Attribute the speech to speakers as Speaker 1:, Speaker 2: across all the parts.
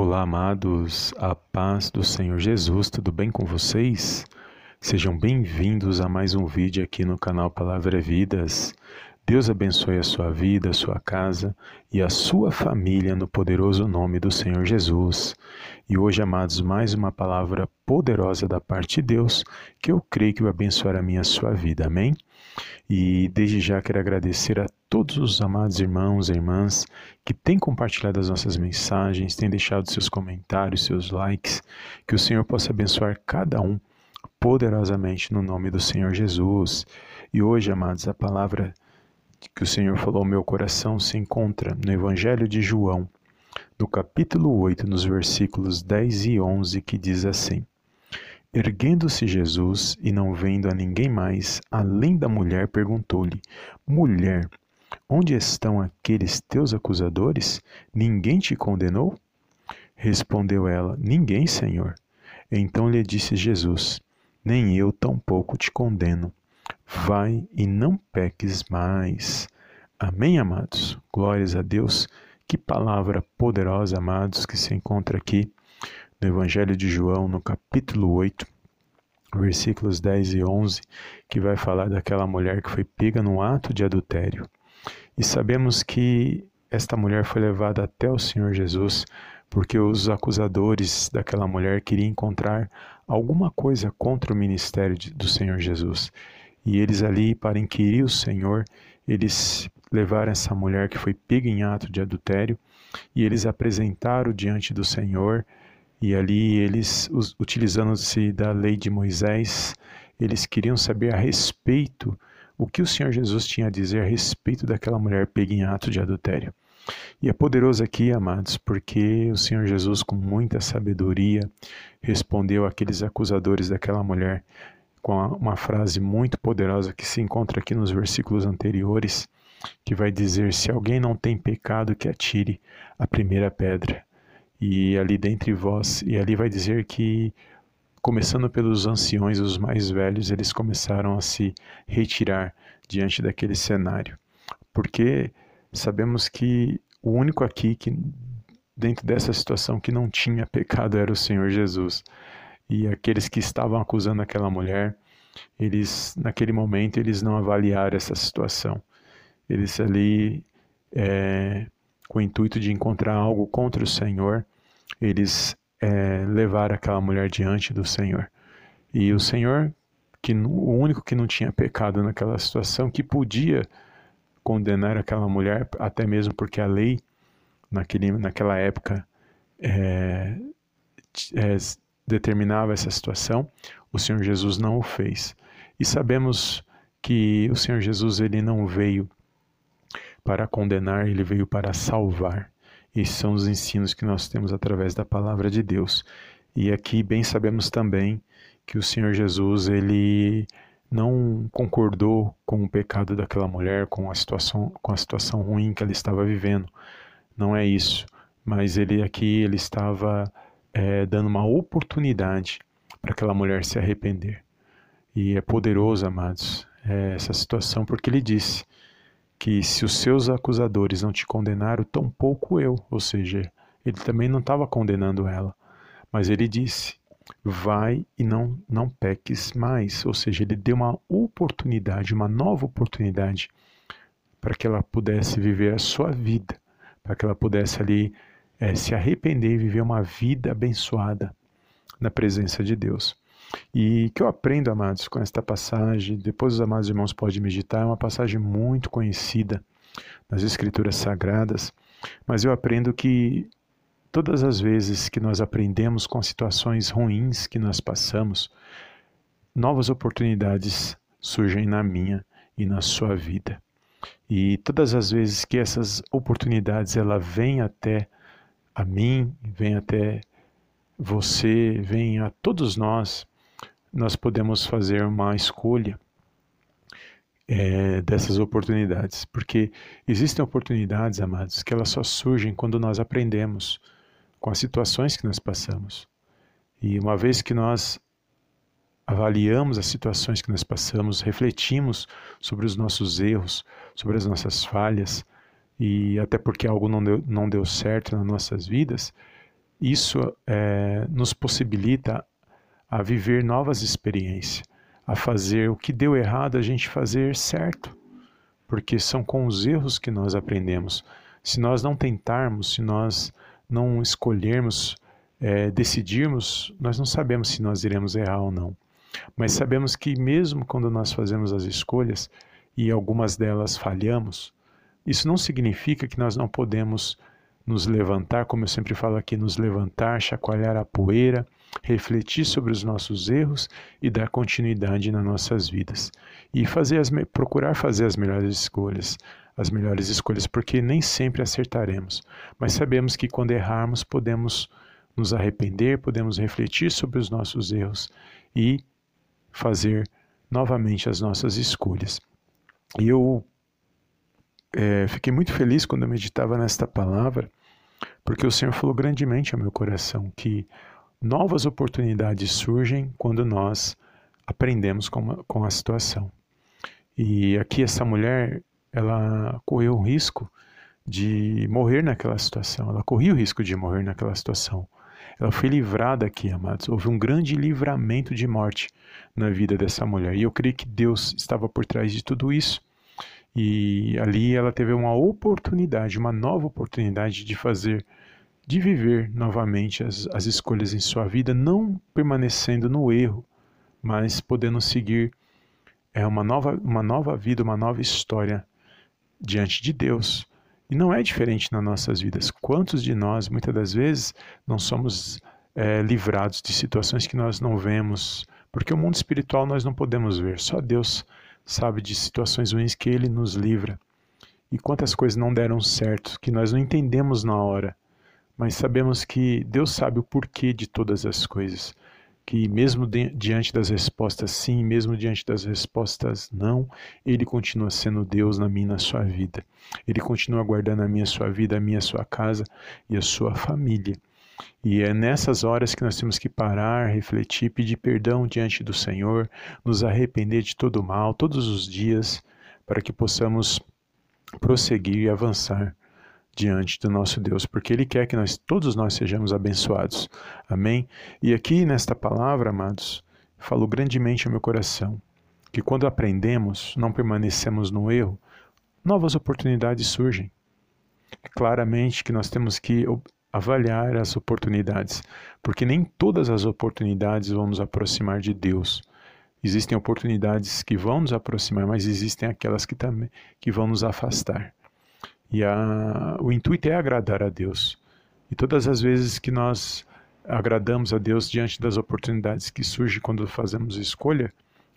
Speaker 1: Olá, amados, a paz do Senhor Jesus, tudo bem com vocês? Sejam bem-vindos a mais um vídeo aqui no canal Palavra Vidas. Deus abençoe a sua vida, a sua casa e a sua família no poderoso nome do Senhor Jesus. E hoje, amados, mais uma palavra poderosa da parte de Deus que eu creio que vai abençoar a minha a sua vida. Amém? E desde já quero agradecer a todos os amados irmãos e irmãs que têm compartilhado as nossas mensagens, têm deixado seus comentários, seus likes. Que o Senhor possa abençoar cada um poderosamente no nome do Senhor Jesus. E hoje, amados, a palavra que o Senhor falou ao meu coração se encontra no Evangelho de João, no capítulo 8, nos versículos 10 e 11, que diz assim: Erguendo-se Jesus e não vendo a ninguém mais, além da mulher, perguntou-lhe: Mulher, onde estão aqueles teus acusadores? Ninguém te condenou? Respondeu ela: Ninguém, Senhor. Então lhe disse Jesus: Nem eu tampouco te condeno vai e não peques mais. Amém, amados? Glórias a Deus. Que palavra poderosa, amados, que se encontra aqui no Evangelho de João, no capítulo 8, versículos 10 e 11, que vai falar daquela mulher que foi pega no ato de adultério. E sabemos que esta mulher foi levada até o Senhor Jesus porque os acusadores daquela mulher queriam encontrar alguma coisa contra o ministério do Senhor Jesus. E eles ali, para inquirir o Senhor, eles levaram essa mulher que foi pega em ato de adultério e eles apresentaram diante do Senhor. E ali eles, utilizando-se da lei de Moisés, eles queriam saber a respeito o que o Senhor Jesus tinha a dizer a respeito daquela mulher pega em ato de adultério. E é poderoso aqui, amados, porque o Senhor Jesus, com muita sabedoria, respondeu àqueles acusadores daquela mulher, com uma frase muito poderosa que se encontra aqui nos versículos anteriores, que vai dizer: Se alguém não tem pecado, que atire a primeira pedra. E ali dentre vós, e ali vai dizer que, começando pelos anciões, os mais velhos, eles começaram a se retirar diante daquele cenário. Porque sabemos que o único aqui que, dentro dessa situação, que não tinha pecado era o Senhor Jesus e aqueles que estavam acusando aquela mulher, eles naquele momento eles não avaliaram essa situação. Eles ali, é, com o intuito de encontrar algo contra o Senhor, eles é, levaram aquela mulher diante do Senhor. E o Senhor, que o único que não tinha pecado naquela situação, que podia condenar aquela mulher, até mesmo porque a lei naquele, naquela época é, é, determinava essa situação, o Senhor Jesus não o fez. E sabemos que o Senhor Jesus ele não veio para condenar, ele veio para salvar. Esses são os ensinos que nós temos através da palavra de Deus. E aqui bem sabemos também que o Senhor Jesus ele não concordou com o pecado daquela mulher, com a situação, com a situação ruim que ela estava vivendo. Não é isso, mas ele aqui ele estava é, dando uma oportunidade para aquela mulher se arrepender. E é poderoso, amados, é, essa situação, porque ele disse que se os seus acusadores não te condenaram, tampouco eu. Ou seja, ele também não estava condenando ela, mas ele disse: vai e não, não peques mais. Ou seja, ele deu uma oportunidade, uma nova oportunidade para que ela pudesse viver a sua vida, para que ela pudesse ali é se arrepender e viver uma vida abençoada na presença de Deus. E que eu aprendo, amados, com esta passagem, depois os amados irmãos podem meditar, é uma passagem muito conhecida nas Escrituras Sagradas, mas eu aprendo que todas as vezes que nós aprendemos com situações ruins que nós passamos, novas oportunidades surgem na minha e na sua vida. E todas as vezes que essas oportunidades ela vêm até a mim, vem até você, vem a todos nós, nós podemos fazer uma escolha é, dessas oportunidades, porque existem oportunidades, amados, que elas só surgem quando nós aprendemos com as situações que nós passamos. E uma vez que nós avaliamos as situações que nós passamos, refletimos sobre os nossos erros, sobre as nossas falhas, e até porque algo não deu, não deu certo nas nossas vidas, isso é, nos possibilita a viver novas experiências, a fazer o que deu errado a gente fazer certo, porque são com os erros que nós aprendemos. Se nós não tentarmos, se nós não escolhermos, é, decidirmos, nós não sabemos se nós iremos errar ou não. Mas sabemos que mesmo quando nós fazemos as escolhas e algumas delas falhamos, isso não significa que nós não podemos nos levantar, como eu sempre falo aqui, nos levantar, chacoalhar a poeira, refletir sobre os nossos erros e dar continuidade nas nossas vidas. E fazer as, procurar fazer as melhores escolhas, as melhores escolhas, porque nem sempre acertaremos, mas sabemos que quando errarmos podemos nos arrepender, podemos refletir sobre os nossos erros e fazer novamente as nossas escolhas. E eu é, fiquei muito feliz quando eu meditava nesta palavra, porque o Senhor falou grandemente ao meu coração que novas oportunidades surgem quando nós aprendemos com, com a situação. E aqui essa mulher, ela correu o risco de morrer naquela situação, ela corria o risco de morrer naquela situação. Ela foi livrada aqui, amados. Houve um grande livramento de morte na vida dessa mulher. E eu creio que Deus estava por trás de tudo isso. E ali ela teve uma oportunidade, uma nova oportunidade de fazer, de viver novamente as, as escolhas em sua vida, não permanecendo no erro, mas podendo seguir é uma nova, uma nova vida, uma nova história diante de Deus. E não é diferente nas nossas vidas. Quantos de nós, muitas das vezes, não somos é, livrados de situações que nós não vemos? Porque o mundo espiritual nós não podemos ver, só Deus sabe de situações ruins que Ele nos livra. E quantas coisas não deram certo, que nós não entendemos na hora, mas sabemos que Deus sabe o porquê de todas as coisas que mesmo diante das respostas sim, mesmo diante das respostas não, ele continua sendo Deus na minha e na sua vida. Ele continua guardando a minha a sua vida, a minha a sua casa e a sua família. E é nessas horas que nós temos que parar, refletir, pedir perdão diante do Senhor, nos arrepender de todo o mal todos os dias, para que possamos prosseguir e avançar diante do nosso Deus, porque Ele quer que nós todos nós sejamos abençoados. Amém? E aqui nesta palavra, amados, falou grandemente ao meu coração que quando aprendemos, não permanecemos no erro, novas oportunidades surgem. Claramente que nós temos que avaliar as oportunidades, porque nem todas as oportunidades vão nos aproximar de Deus. Existem oportunidades que vão nos aproximar, mas existem aquelas que também que vão nos afastar. E a, o intuito é agradar a Deus. E todas as vezes que nós agradamos a Deus diante das oportunidades que surgem quando fazemos escolha,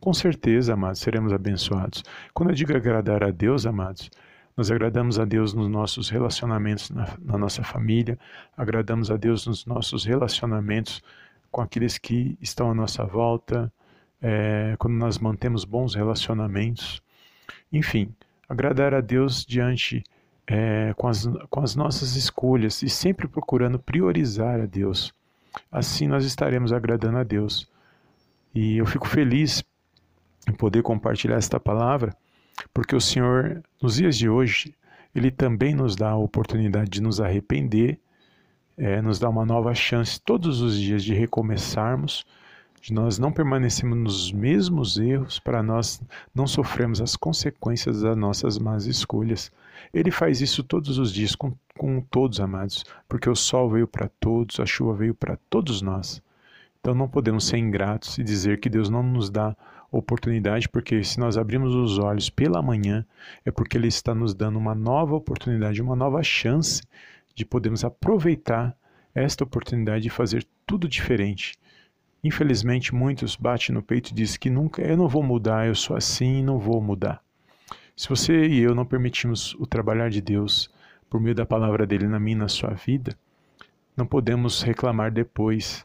Speaker 1: com certeza, amados, seremos abençoados. Quando eu digo agradar a Deus, amados, nós agradamos a Deus nos nossos relacionamentos na, na nossa família, agradamos a Deus nos nossos relacionamentos com aqueles que estão à nossa volta, é, quando nós mantemos bons relacionamentos. Enfim, agradar a Deus diante é, com, as, com as nossas escolhas e sempre procurando priorizar a Deus. Assim nós estaremos agradando a Deus. E eu fico feliz em poder compartilhar esta palavra, porque o Senhor, nos dias de hoje, Ele também nos dá a oportunidade de nos arrepender, é, nos dá uma nova chance todos os dias de recomeçarmos de nós não permanecermos nos mesmos erros para nós não sofrermos as consequências das nossas más escolhas. Ele faz isso todos os dias com, com todos, amados, porque o sol veio para todos, a chuva veio para todos nós. Então não podemos ser ingratos e dizer que Deus não nos dá oportunidade, porque se nós abrimos os olhos pela manhã, é porque Ele está nos dando uma nova oportunidade, uma nova chance de podermos aproveitar esta oportunidade de fazer tudo diferente Infelizmente, muitos batem no peito e dizem que nunca, eu não vou mudar, eu sou assim e não vou mudar. Se você e eu não permitimos o trabalhar de Deus por meio da palavra dele na minha e na sua vida, não podemos reclamar depois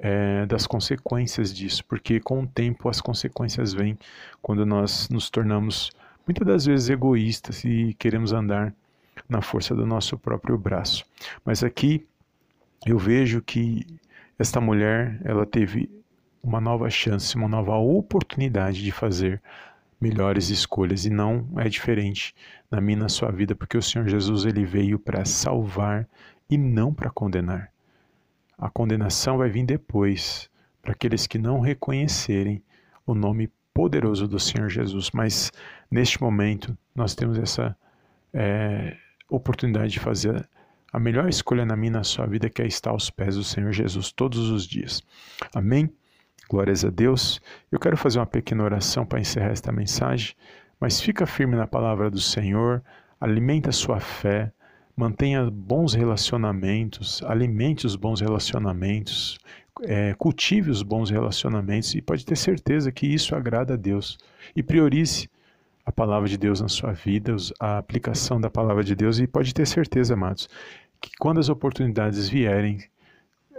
Speaker 1: é, das consequências disso, porque com o tempo as consequências vêm quando nós nos tornamos muitas das vezes egoístas e queremos andar na força do nosso próprio braço. Mas aqui eu vejo que esta mulher, ela teve uma nova chance, uma nova oportunidade de fazer melhores escolhas e não é diferente na minha na sua vida, porque o Senhor Jesus ele veio para salvar e não para condenar. A condenação vai vir depois, para aqueles que não reconhecerem o nome poderoso do Senhor Jesus. Mas neste momento nós temos essa é, oportunidade de fazer a melhor escolha na minha na sua vida, que é estar aos pés do Senhor Jesus todos os dias. Amém? Glórias a Deus. Eu quero fazer uma pequena oração para encerrar esta mensagem, mas fica firme na palavra do Senhor, alimenta a sua fé, mantenha bons relacionamentos, alimente os bons relacionamentos, é, cultive os bons relacionamentos e pode ter certeza que isso agrada a Deus. E priorize a palavra de Deus na sua vida, a aplicação da palavra de Deus, e pode ter certeza, amados, que quando as oportunidades vierem,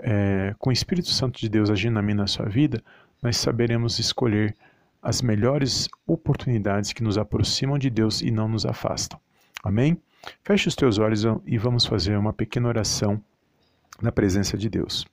Speaker 1: é, com o Espírito Santo de Deus agindo na minha na sua vida, nós saberemos escolher as melhores oportunidades que nos aproximam de Deus e não nos afastam. Amém? Feche os teus olhos e vamos fazer uma pequena oração na presença de Deus.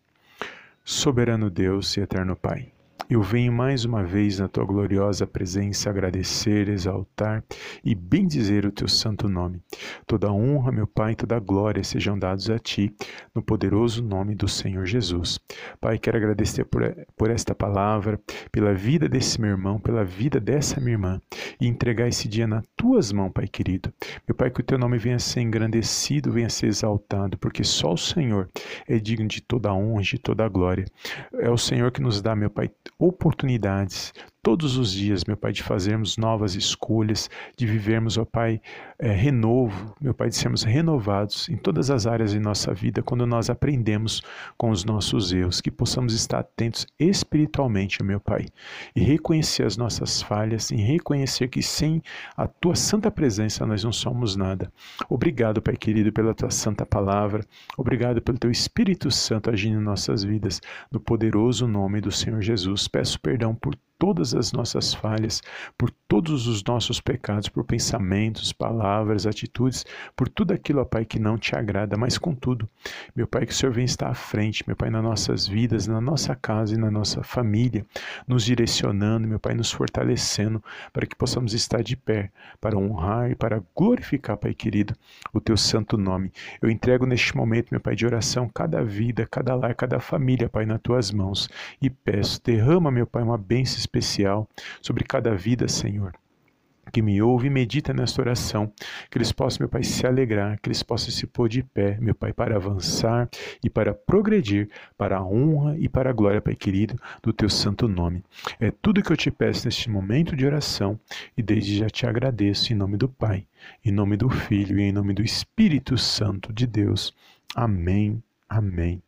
Speaker 1: Soberano Deus e eterno Pai. Eu venho mais uma vez na tua gloriosa presença agradecer, exaltar e bendizer o teu santo nome. Toda honra, meu Pai, toda glória sejam dados a ti, no poderoso nome do Senhor Jesus. Pai, quero agradecer por, por esta palavra, pela vida desse meu irmão, pela vida dessa minha irmã e entregar esse dia nas tuas mãos, Pai querido. Meu Pai, que o teu nome venha a ser engrandecido, venha a ser exaltado, porque só o Senhor é digno de toda honra, de toda glória. É o Senhor que nos dá, meu Pai, oportunidades todos os dias, meu Pai, de fazermos novas escolhas, de vivermos, ó Pai, é, renovo, meu Pai, de sermos renovados em todas as áreas de nossa vida, quando nós aprendemos com os nossos erros, que possamos estar atentos espiritualmente, meu Pai, e reconhecer as nossas falhas, e reconhecer que sem a Tua santa presença nós não somos nada. Obrigado, Pai querido, pela Tua santa palavra, obrigado pelo Teu Espírito Santo agindo em nossas vidas, no poderoso nome do Senhor Jesus. Peço perdão por todas as nossas falhas, por todos os nossos pecados, por pensamentos, palavras, atitudes, por tudo aquilo, ó Pai, que não te agrada, mas contudo, meu Pai, que o Senhor venha estar à frente, meu Pai, nas nossas vidas, na nossa casa e na nossa família, nos direcionando, meu Pai, nos fortalecendo, para que possamos estar de pé, para honrar e para glorificar, Pai querido, o Teu santo nome. Eu entrego neste momento, meu Pai, de oração, cada vida, cada lar, cada família, Pai, nas Tuas mãos, e peço, derrama, meu Pai, uma bênção especial sobre cada vida, Senhor que me ouve e medita nesta oração, que eles possam, meu Pai, se alegrar, que eles possam se pôr de pé, meu Pai, para avançar e para progredir para a honra e para a glória, Pai querido, do teu santo nome. É tudo que eu te peço neste momento de oração e desde já te agradeço em nome do Pai, em nome do Filho e em nome do Espírito Santo de Deus. Amém, amém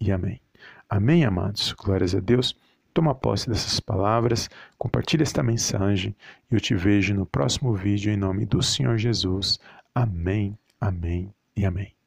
Speaker 1: e amém. Amém, amados. Glórias a Deus. Toma posse dessas palavras, compartilhe esta mensagem e eu te vejo no próximo vídeo em nome do Senhor Jesus. Amém, amém e amém.